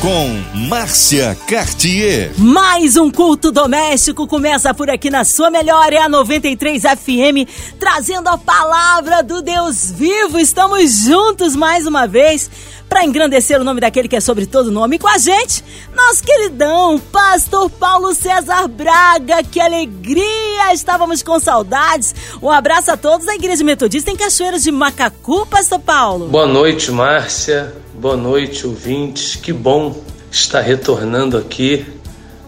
Com Márcia Cartier. Mais um culto doméstico começa por aqui na sua melhor, é a 93 FM, trazendo a palavra do Deus vivo. Estamos juntos mais uma vez para engrandecer o nome daquele que é sobre todo nome. com a gente, nosso queridão, pastor Paulo César Braga. Que alegria! Estávamos com saudades. Um abraço a todos da Igreja Metodista em Cachoeiras de Macacu, pastor Paulo. Boa noite, Márcia. Boa noite, ouvintes. Que bom estar retornando aqui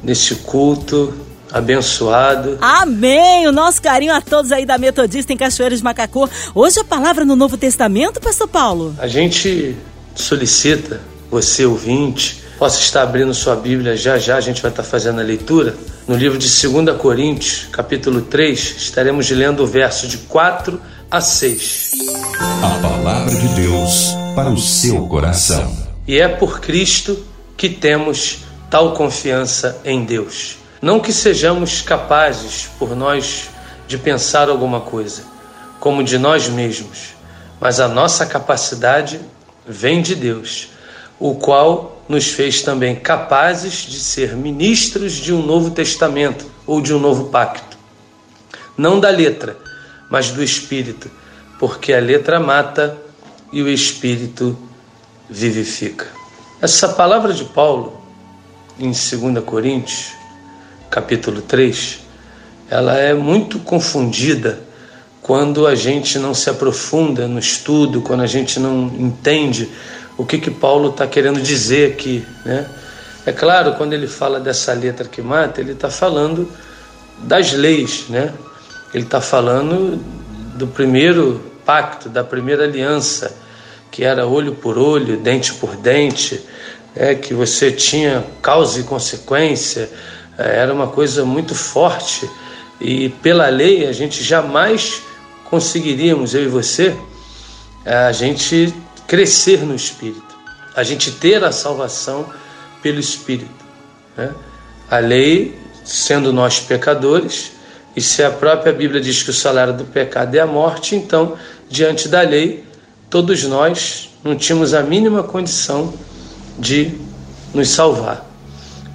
neste culto abençoado. Amém! O nosso carinho a todos aí da Metodista em Cachoeiras de Macacu. Hoje a palavra no Novo Testamento, pastor Paulo. A gente solicita, você ouvinte, possa estar abrindo sua Bíblia já já, a gente vai estar fazendo a leitura. No livro de 2 Coríntios, capítulo 3, estaremos lendo o verso de 4 a 6. A palavra de Deus para o seu coração. E é por Cristo que temos tal confiança em Deus. Não que sejamos capazes por nós de pensar alguma coisa, como de nós mesmos, mas a nossa capacidade vem de Deus, o qual nos fez também capazes de ser ministros de um novo testamento ou de um novo pacto. Não da letra, mas do espírito, porque a letra mata e o espírito vivifica. Essa palavra de Paulo em 2 Coríntios, capítulo 3, ela é muito confundida quando a gente não se aprofunda no estudo, quando a gente não entende o que, que Paulo está querendo dizer aqui. Né? É claro, quando ele fala dessa letra que mata, ele está falando das leis, né? ele está falando do primeiro pacto, da primeira aliança, que era olho por olho, dente por dente, é, que você tinha causa e consequência, é, era uma coisa muito forte. E pela lei a gente jamais conseguiríamos, eu e você, a gente crescer no Espírito, a gente ter a salvação pelo Espírito. Né? A lei, sendo nós pecadores, e se a própria Bíblia diz que o salário do pecado é a morte, então, diante da lei, todos nós não tínhamos a mínima condição de nos salvar.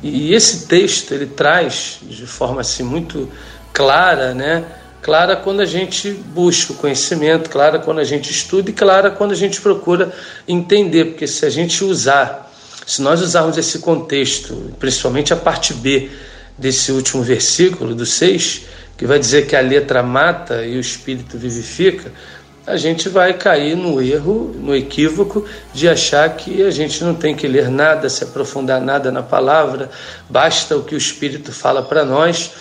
E esse texto ele traz de forma assim muito clara, né, clara quando a gente busca o conhecimento, clara quando a gente estuda e clara quando a gente procura entender, porque se a gente usar, se nós usarmos esse contexto, principalmente a parte B desse último versículo, do 6, que vai dizer que a letra mata e o espírito vivifica, a gente vai cair no erro, no equívoco de achar que a gente não tem que ler nada, se aprofundar nada na palavra, basta o que o Espírito fala para nós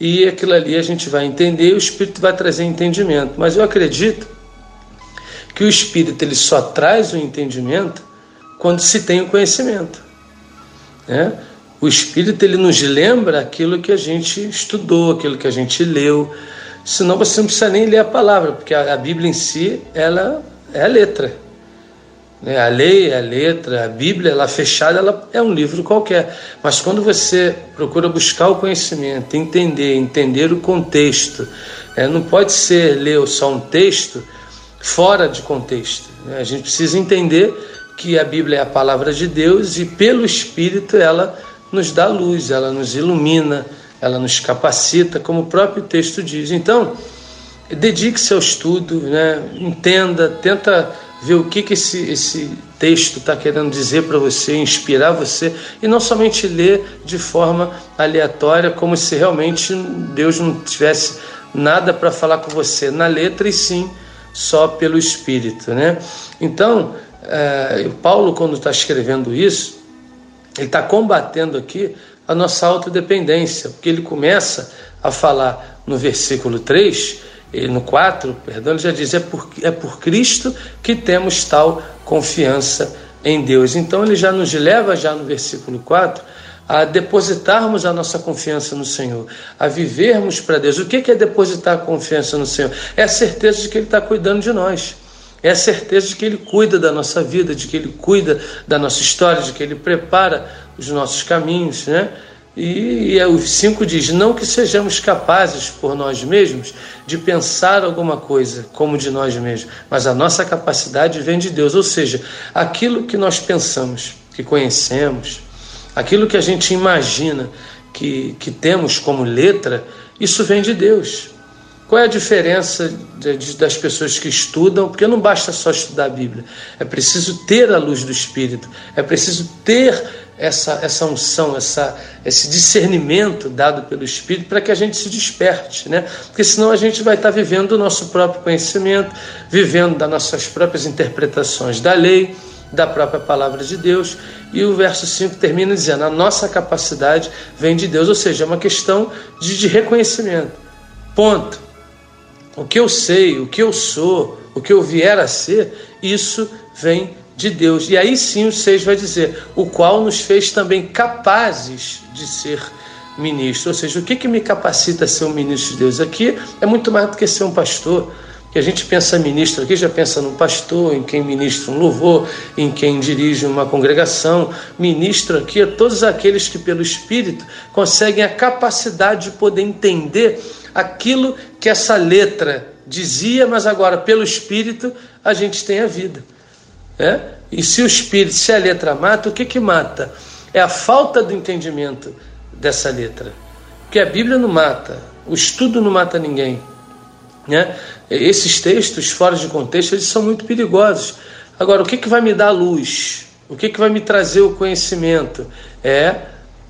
e aquilo ali a gente vai entender e o Espírito vai trazer entendimento. Mas eu acredito que o Espírito ele só traz o entendimento quando se tem o conhecimento. Né? O Espírito ele nos lembra aquilo que a gente estudou, aquilo que a gente leu. Senão você não precisa nem ler a palavra, porque a, Bíblia em si ela é a letra. Né? A lei, a letra, a Bíblia, ela fechada, ela é um livro qualquer. Mas quando você procura buscar o conhecimento, entender, entender o contexto, é, não pode ser ler só um texto fora de contexto. Né? A gente precisa entender que a Bíblia é a palavra de Deus e pelo Espírito ela nos dá luz, ela nos ilumina, ela nos capacita, como o próprio texto diz. Então, dedique-se ao estudo, né? entenda, tenta ver o que, que esse, esse texto está querendo dizer para você, inspirar você, e não somente ler de forma aleatória, como se realmente Deus não tivesse nada para falar com você na letra, e sim só pelo Espírito. Né? Então, é, Paulo, quando está escrevendo isso, ele está combatendo aqui a nossa autodependência, porque ele começa a falar no versículo 3 no 4, perdão, ele já diz: é por, é por Cristo que temos tal confiança em Deus. Então ele já nos leva, já no versículo 4, a depositarmos a nossa confiança no Senhor, a vivermos para Deus. O que é depositar a confiança no Senhor? É a certeza de que Ele está cuidando de nós. É a certeza de que Ele cuida da nossa vida, de que Ele cuida da nossa história, de que Ele prepara os nossos caminhos, né? E, e o 5 diz: Não que sejamos capazes por nós mesmos de pensar alguma coisa como de nós mesmos, mas a nossa capacidade vem de Deus. Ou seja, aquilo que nós pensamos, que conhecemos, aquilo que a gente imagina que, que temos como letra, isso vem de Deus. Qual é a diferença de, de, das pessoas que estudam? Porque não basta só estudar a Bíblia, é preciso ter a luz do Espírito, é preciso ter essa, essa unção, essa, esse discernimento dado pelo Espírito para que a gente se desperte, né? Porque senão a gente vai estar vivendo o nosso próprio conhecimento, vivendo das nossas próprias interpretações da lei, da própria palavra de Deus. E o verso 5 termina dizendo: a nossa capacidade vem de Deus, ou seja, é uma questão de, de reconhecimento. Ponto. O que eu sei, o que eu sou, o que eu vier a ser, isso vem de Deus. E aí sim o 6 vai dizer: o qual nos fez também capazes de ser ministro. Ou seja, o que, que me capacita a ser um ministro de Deus? Aqui é muito mais do que ser um pastor. Que a gente pensa ministro aqui, já pensa no pastor, em quem ministra um louvor, em quem dirige uma congregação. Ministro aqui é todos aqueles que, pelo Espírito, conseguem a capacidade de poder entender aquilo que essa letra dizia, mas agora, pelo Espírito, a gente tem a vida. É? E se o Espírito, se a letra mata, o que, que mata? É a falta do entendimento dessa letra. Porque a Bíblia não mata, o estudo não mata ninguém. Né? Esses textos, fora de contexto, eles são muito perigosos. Agora, o que, que vai me dar luz? O que, que vai me trazer o conhecimento? É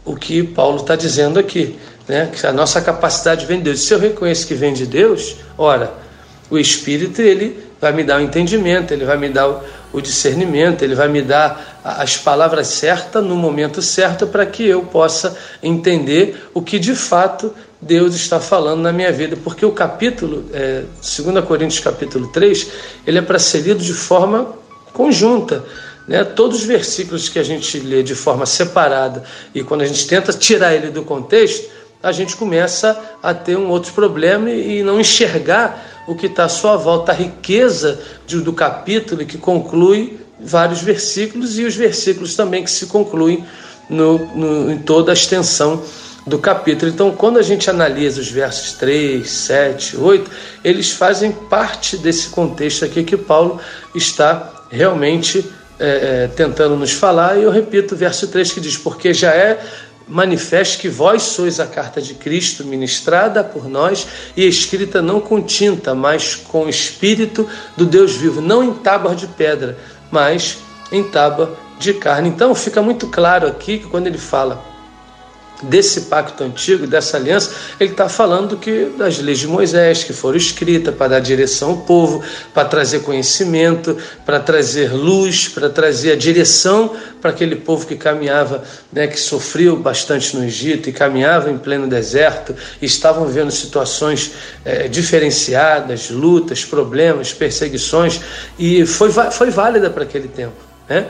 o que Paulo está dizendo aqui né? a nossa capacidade vem de Deus. Se eu reconheço que vem de Deus, ora, o Espírito ele vai me dar o entendimento, ele vai me dar o, discernimento, ele vai me dar as palavras certas no momento certo para que eu possa entender o que de fato Deus está falando na minha vida. Porque o capítulo, é, 2 Coríntios capítulo 3, ele é para ser lido de forma conjunta. Né? Todos os versículos que a gente lê de forma separada e quando a gente tenta tirar ele do contexto, a gente começa a ter um outro problema e não enxergar o que está à sua volta, a riqueza de, do capítulo que conclui vários versículos e os versículos também que se concluem no, no, em toda a extensão do capítulo. Então, quando a gente analisa os versos 3, 7, 8, eles fazem parte desse contexto aqui que Paulo está realmente é, tentando nos falar. E eu repito o verso 3 que diz: Porque já é manifeste que vós sois a carta de Cristo ministrada por nós e escrita não com tinta, mas com o espírito do Deus vivo, não em tábua de pedra, mas em tábua de carne. Então fica muito claro aqui que quando ele fala desse pacto antigo, dessa aliança, ele está falando que das leis de Moisés que foram escritas para dar direção ao povo, para trazer conhecimento, para trazer luz, para trazer a direção para aquele povo que caminhava, né, que sofreu bastante no Egito e caminhava em pleno deserto, e estavam vivendo situações é, diferenciadas, lutas, problemas, perseguições, e foi, foi válida para aquele tempo. Né?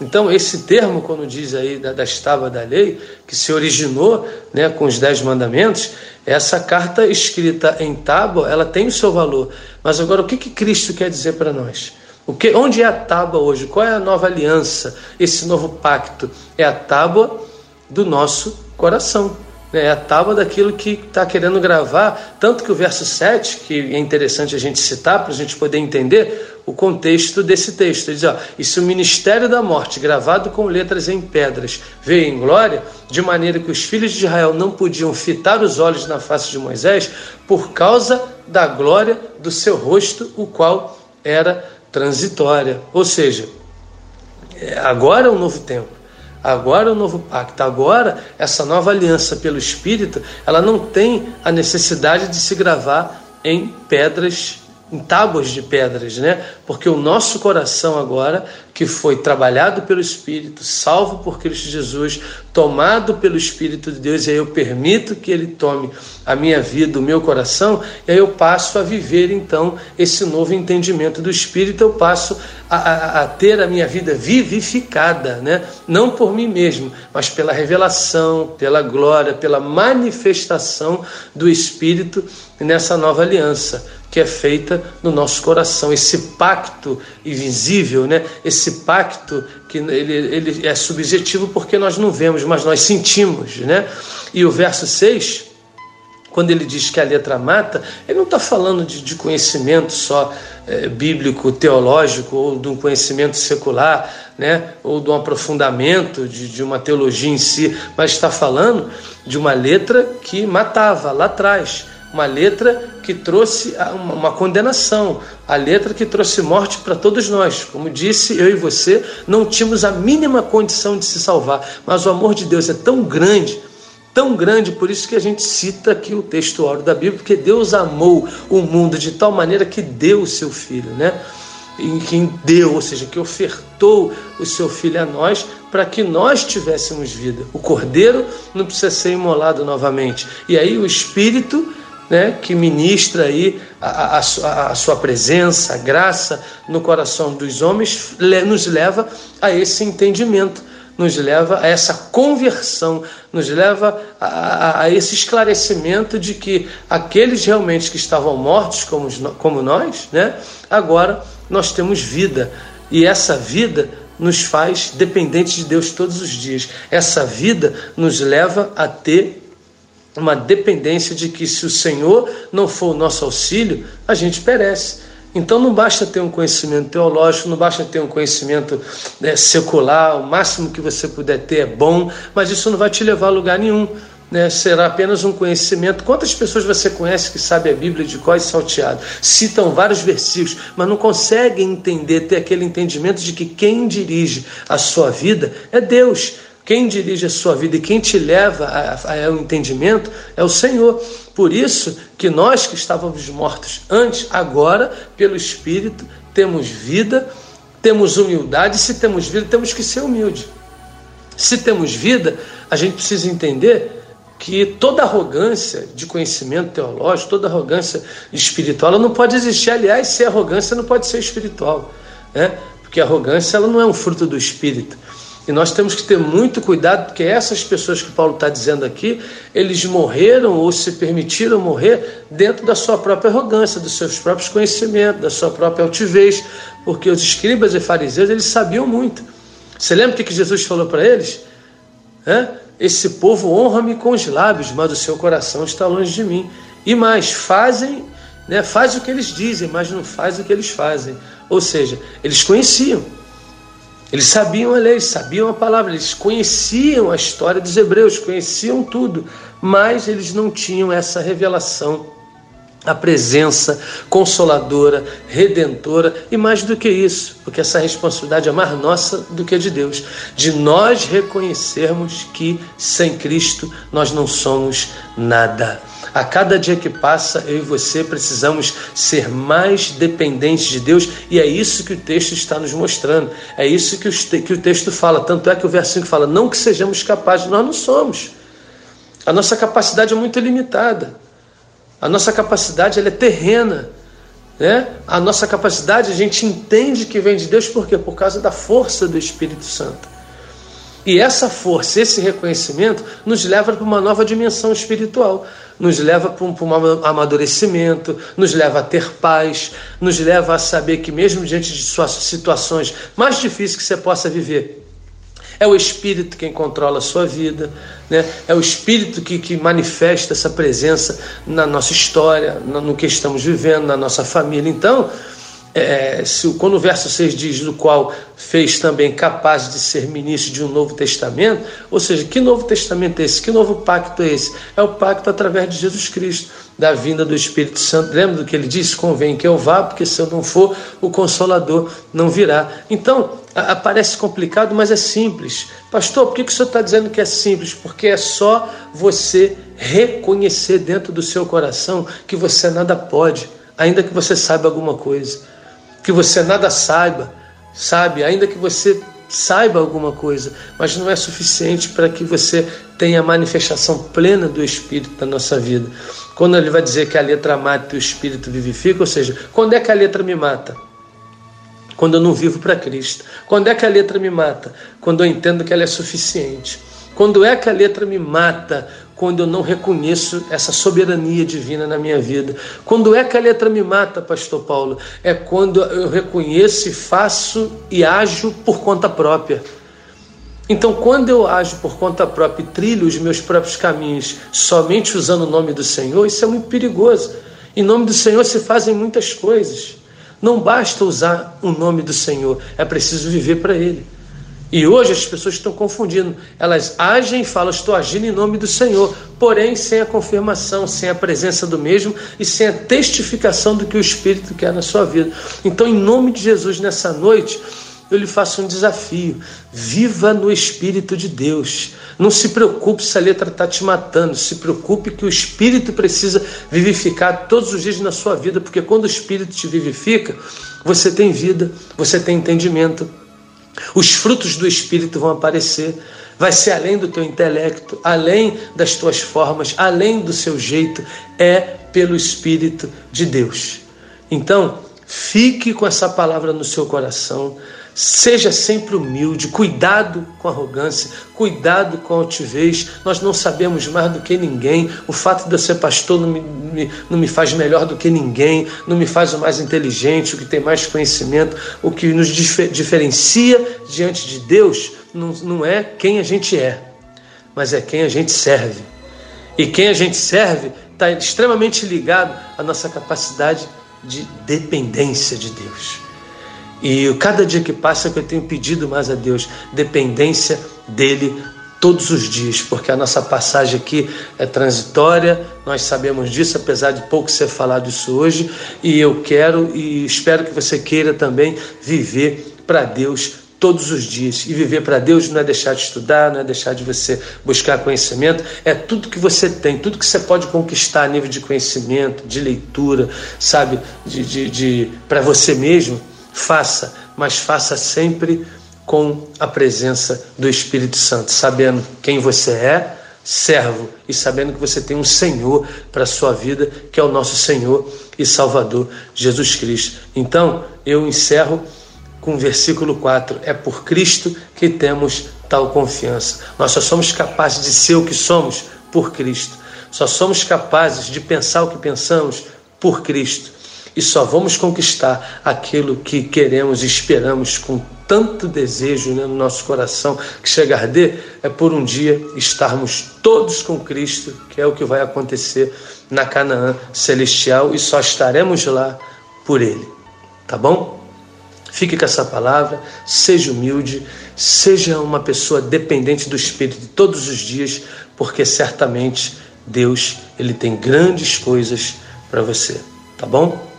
Então, esse termo, quando diz aí da, das tábuas da lei, que se originou né, com os dez mandamentos, essa carta escrita em tábua, ela tem o seu valor. Mas agora, o que, que Cristo quer dizer para nós? O que, onde é a tábua hoje? Qual é a nova aliança, esse novo pacto? É a tábua do nosso coração. Né? É a tábua daquilo que está querendo gravar. Tanto que o verso 7, que é interessante a gente citar para a gente poder entender, o contexto desse texto. Ele diz: ó, e se o ministério da morte, gravado com letras em pedras, veio em glória, de maneira que os filhos de Israel não podiam fitar os olhos na face de Moisés, por causa da glória do seu rosto, o qual era transitória. Ou seja, é, agora é um novo tempo. Agora é um novo pacto, agora essa nova aliança pelo Espírito, ela não tem a necessidade de se gravar em pedras em tábuas de pedras, né? Porque o nosso coração agora, que foi trabalhado pelo Espírito, salvo por Cristo Jesus, tomado pelo Espírito de Deus, e aí eu permito que Ele tome a minha vida, o meu coração, e aí eu passo a viver então esse novo entendimento do Espírito, eu passo a, a, a ter a minha vida vivificada, né? Não por mim mesmo, mas pela revelação, pela glória, pela manifestação do Espírito nessa nova aliança que é feita no nosso coração, esse pacto invisível, né? esse pacto que ele, ele é subjetivo porque nós não vemos, mas nós sentimos. Né? E o verso 6, quando ele diz que a letra mata, ele não está falando de, de, conhecimento só é, bíblico, teológico, ou de um conhecimento secular, né? ou de um aprofundamento de, de uma teologia em si, mas está falando de uma letra que matava lá atrás uma letra que trouxe uma condenação, a letra que trouxe morte para todos nós. Como disse, eu e você não tínhamos a mínima condição de se salvar, mas o amor de Deus é tão grande, tão grande, por isso que a gente cita aqui o texto áureo da Bíblia, porque Deus amou o mundo de tal maneira que deu o seu filho, né? em quem deu, ou seja, que ofertou o seu filho a nós para que nós tivéssemos vida. O cordeiro não precisa ser imolado novamente. E aí o espírito né, que ministra aí a, a, a, sua presença, a graça no coração dos homens, nos leva a esse entendimento, nos leva a essa conversão, nos leva a, a esse esclarecimento de que aqueles realmente que estavam mortos, como, como nós, né, agora nós temos vida. E essa vida nos faz dependentes de Deus todos os dias. Essa vida nos leva a ter uma dependência de que se o Senhor não for o nosso auxílio, a gente perece. Então não basta ter um conhecimento teológico, não basta ter um conhecimento né, secular, o máximo que você puder ter é bom, mas isso não vai te levar a lugar nenhum. Né? Será apenas um conhecimento. Quantas pessoas você conhece que sabe a Bíblia de cós salteado? Citam vários versículos, mas não conseguem entender, ter aquele entendimento de que quem dirige a sua vida é Deus. Quem dirige a sua vida e quem te leva ao entendimento é o Senhor. Por isso que nós que estávamos mortos antes, agora, pelo Espírito, temos vida, temos humildade. Se temos vida, temos que ser humilde. Se temos vida, a gente precisa entender que toda arrogância de conhecimento teológico, toda arrogância espiritual, ela não pode existir. Aliás, se é arrogância, não pode ser espiritual. Né? Porque a arrogância ela não é um fruto do espírito. E nós temos que ter muito cuidado, porque essas pessoas que Paulo está dizendo aqui, eles morreram ou se permitiram morrer dentro da sua própria arrogância, dos seus próprios conhecimentos, da sua própria altivez, porque os escribas e fariseus, eles sabiam muito. Você lembra o que Jesus falou para eles? É? Esse povo honra-me com os lábios, mas o seu coração está longe de mim. E mais, fazem, né, faz o que eles dizem, mas não faz o que eles fazem. Ou seja, eles conheciam, eles sabiam a lei, sabiam a palavra, eles conheciam a história dos hebreus, conheciam tudo, mas eles não tinham essa revelação, a presença consoladora, redentora e mais do que isso, porque essa responsabilidade é mais nossa do que de Deus, de nós reconhecermos que sem Cristo nós não somos nada. A cada dia que passa, eu e você precisamos ser mais dependentes de Deus e é isso que o texto está nos mostrando. É isso que o, texto fala. Tanto é que o verso fala: não que sejamos capazes, nós não somos. A nossa capacidade é muito limitada. A nossa capacidade ela é terrena. Né? A nossa capacidade a gente entende que vem de Deus por quê? Por causa da força do Espírito Santo. E essa força, esse reconhecimento, nos leva para uma nova dimensão espiritual, nos leva para um, para um amadurecimento, nos leva a ter paz, nos leva a saber que, mesmo diante de situações mais difíceis que você possa viver, é o Espírito quem controla a sua vida, né? é o Espírito que, que manifesta essa presença na nossa história, no que estamos vivendo, na nossa família. Então, é, se, quando o verso 6 diz do qual fez também capaz de ser ministro de um novo testamento, ou seja, que novo testamento é esse? Que novo pacto é esse? É o pacto através de Jesus Cristo, da vinda do Espírito Santo. Lembra do que ele disse? Convém que eu vá, porque se eu não for, o Consolador não virá. Então, parece complicado, mas é simples. Pastor, por que, que o senhor está dizendo que é simples? Porque é só você reconhecer dentro do seu coração que você nada pode, ainda que você saiba alguma coisa que você nada saiba, sabe? Ainda que você saiba alguma coisa, mas não é suficiente para que você tenha a manifestação plena do Espírito na nossa vida. Quando ele vai dizer que a letra mata e o Espírito vivifica, ou seja, quando é que a letra me mata? Quando eu não vivo para Cristo. Quando é que a letra me mata? Quando eu entendo que ela é suficiente. Quando é que a letra me mata? quando eu não reconheço essa soberania divina na minha vida. Quando é que a letra me mata, Pastor Paulo? É quando eu reconheço faço e ajo por conta própria. Então, quando eu ajo por conta própria e trilho os meus próprios caminhos somente usando o nome do Senhor, isso é muito perigoso. Em nome do Senhor se fazem muitas coisas. Não basta usar o nome do Senhor, é preciso viver para Ele. E hoje as pessoas estão confundindo. Elas agem e falam, estou agindo em nome do Senhor, porém sem a confirmação, sem a presença do mesmo e sem a testificação do que o Espírito quer na sua vida. Então, em nome de Jesus, nessa noite, eu lhe faço um desafio. Viva no Espírito de Deus. Não se preocupe se a letra está te matando. Se preocupe que o Espírito precisa vivificar todos os dias na sua vida, porque quando o Espírito te vivifica, você tem vida, você tem entendimento. Os frutos do Espírito vão aparecer. Vai ser além do teu intelecto, além das tuas formas, além do seu jeito. É pelo Espírito de Deus. Então, fique com essa palavra no seu coração. Seja sempre humilde, cuidado com arrogância, cuidado com altivez. Nós não sabemos mais do que ninguém. O fato de eu ser pastor não me, me, não me faz melhor do que ninguém, não me faz o mais inteligente, o que tem mais conhecimento. O que nos dif diferencia diante de Deus não, não é quem a gente é, mas é quem a gente serve. E quem a gente serve está extremamente ligado à nossa capacidade de dependência de Deus. E cada dia que passa que eu tenho pedido mais a Deus dependência dele todos os dias, porque a nossa passagem aqui é transitória, nós sabemos disso, apesar de pouco ser falado isso hoje, e eu quero e espero que você queira também viver para Deus todos os dias. E viver para Deus não é deixar de estudar, não é deixar de você buscar conhecimento, é tudo que você tem, tudo que você pode conquistar a nível de conhecimento, de leitura, sabe, de, de, de para você mesmo faça, mas faça sempre com a presença do Espírito Santo, sabendo quem você é, servo, e sabendo que você tem um Senhor para a sua vida, que é o nosso Senhor e Salvador Jesus Cristo. Então, eu encerro com o versículo 4: É por Cristo que temos tal confiança. Nós só somos capazes de ser o que somos por Cristo. Só somos capazes de pensar o que pensamos por Cristo e só vamos conquistar aquilo que queremos e esperamos com tanto desejo né, no nosso coração que chega a arder, é por um dia estarmos todos com Cristo, que é o que vai acontecer na Canaã celestial e só estaremos lá por Ele. Tá bom? Fique com essa palavra, seja humilde, seja uma pessoa dependente do Espírito todos os dias, porque certamente Deus ele tem grandes coisas para você. Tá bom?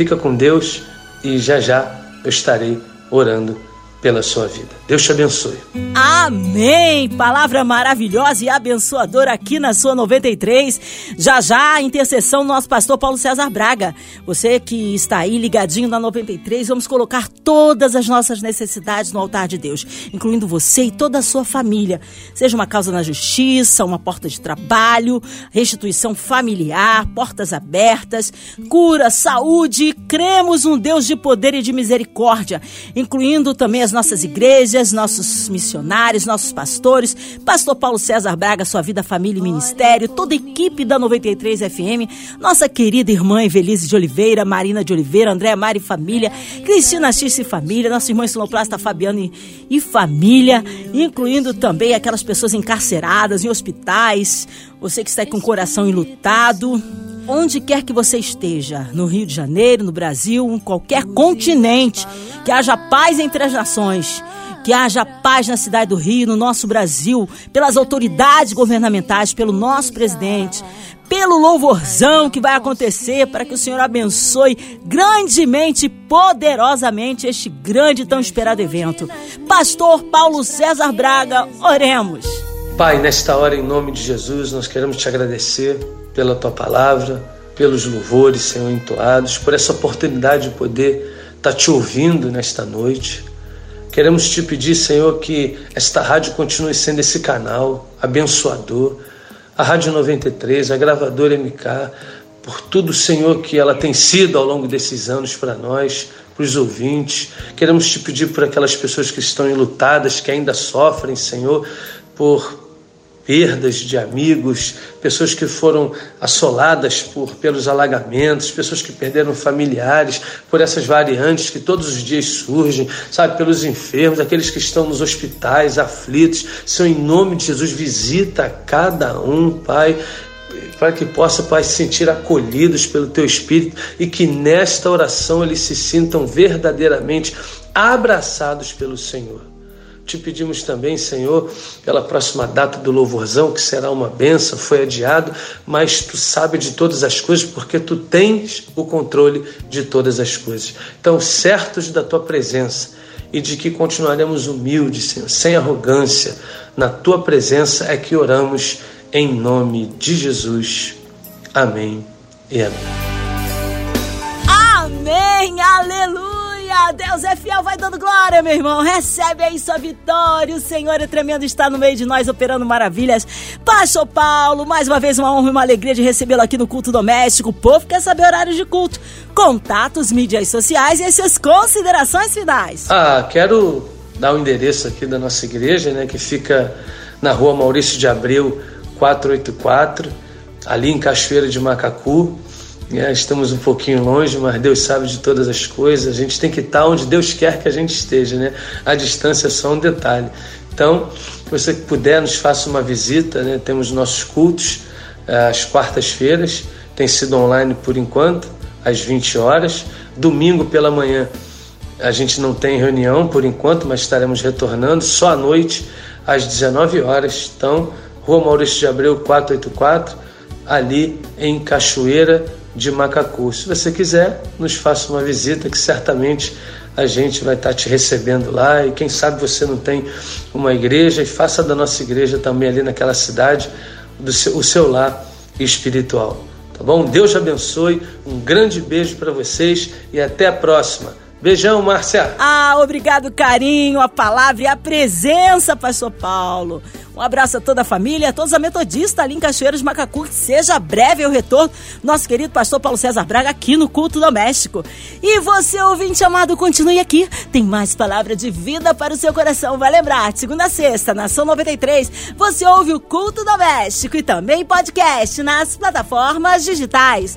Fica com Deus e já já eu estarei orando pela sua vida. Deus te abençoe. Amém! Palavra maravilhosa e abençoadora aqui na sua 93. Já já a intercessão do nosso pastor Paulo César Braga. Você que está aí ligadinho na 93, vamos colocar todas as nossas necessidades no altar de Deus, incluindo você e toda a sua família. Seja uma causa na justiça, uma porta de trabalho, restituição familiar, portas abertas, cura, saúde. Cremos um Deus de poder e de misericórdia, incluindo também as as nossas igrejas, nossos missionários, nossos pastores, Pastor Paulo César Braga, sua vida, família e ministério, toda a equipe da 93 FM, nossa querida irmã Evelise de Oliveira, Marina de Oliveira, Andréa Mari e família, Cristina X e família, nosso irmão Siloplasta Fabiano e, e família, incluindo também aquelas pessoas encarceradas em hospitais, você que está com o coração enlutado, onde quer que você esteja, no Rio de Janeiro, no Brasil, em qualquer continente, que haja paz entre as nações. Que haja paz na cidade do Rio, no nosso Brasil, pelas autoridades governamentais, pelo nosso presidente, pelo louvorzão que vai acontecer, para que o Senhor abençoe grandemente e poderosamente este grande e tão esperado evento. Pastor Paulo César Braga, oremos. Pai, nesta hora, em nome de Jesus, nós queremos te agradecer pela tua palavra, pelos louvores, Senhor, entoados, por essa oportunidade de poder estar te ouvindo nesta noite. Queremos te pedir, Senhor, que esta rádio continue sendo esse canal abençoador. A Rádio 93, a gravadora MK, por tudo, Senhor, que ela tem sido ao longo desses anos para nós, para os ouvintes. Queremos te pedir por aquelas pessoas que estão enlutadas, que ainda sofrem, Senhor, por perdas de amigos, pessoas que foram assoladas por, pelos alagamentos, pessoas que perderam familiares por essas variantes que todos os dias surgem, sabe, pelos enfermos, aqueles que estão nos hospitais, aflitos. Senhor, em nome de Jesus, visita cada um, Pai para que possa, Pai, se sentir acolhidos pelo Teu Espírito e que nesta oração eles se sintam verdadeiramente abraçados pelo Senhor. Te pedimos também, Senhor, pela próxima data do louvorzão, que será uma benção, foi adiado, mas tu sabe de todas as coisas, porque tu tens o controle de todas as coisas. Então, certos da tua presença e de que continuaremos humildes, Senhor, sem arrogância, na tua presença é que oramos em nome de Jesus. Amém e amém. Deus é fiel, vai dando glória, meu irmão. Recebe aí sua vitória. O Senhor é tremendo, está no meio de nós, operando maravilhas. Pastor Paulo, mais uma vez uma honra e uma alegria de recebê-lo aqui no culto doméstico. O povo quer saber horários de culto, contatos, mídias sociais e as suas considerações finais. Ah, quero dar o um endereço aqui da nossa igreja, né, que fica na rua Maurício de Abreu, 484, ali em Cachoeira de Macacu. É, estamos um pouquinho longe, mas Deus sabe de todas as coisas. A gente tem que estar onde Deus quer que a gente esteja, né? A distância é só um detalhe. Então, se você puder, nos faça uma visita, né? Temos nossos cultos é, às quartas-feiras, tem sido online por enquanto, às 20 horas. Domingo pela manhã a gente não tem reunião por enquanto, mas estaremos retornando só à noite, às 19 horas. Então, Rua Maurício de Abreu 484, ali em Cachoeira de Macacu. Se você quiser, nos faça uma visita que certamente a gente vai estar te recebendo lá e quem sabe você não tem uma igreja e faça da nossa igreja também ali naquela cidade do seu, o seu lar espiritual. Tá bom? Deus abençoe, um grande beijo para vocês e até a próxima. Beijão, Márcia. Ah, obrigado, carinho, a palavra e a presença, Pastor Paulo. Um abraço a toda a família, a todos a metodista ali em Cachoeiras Macacu. Que seja breve o retorno nosso querido pastor Paulo César Braga aqui no Culto Doméstico. E você, ouvinte amado, continue aqui. Tem mais palavra de vida para o seu coração. Vai lembrar, segunda a sexta, Nação 93, você ouve o Culto Doméstico e também podcast nas plataformas digitais.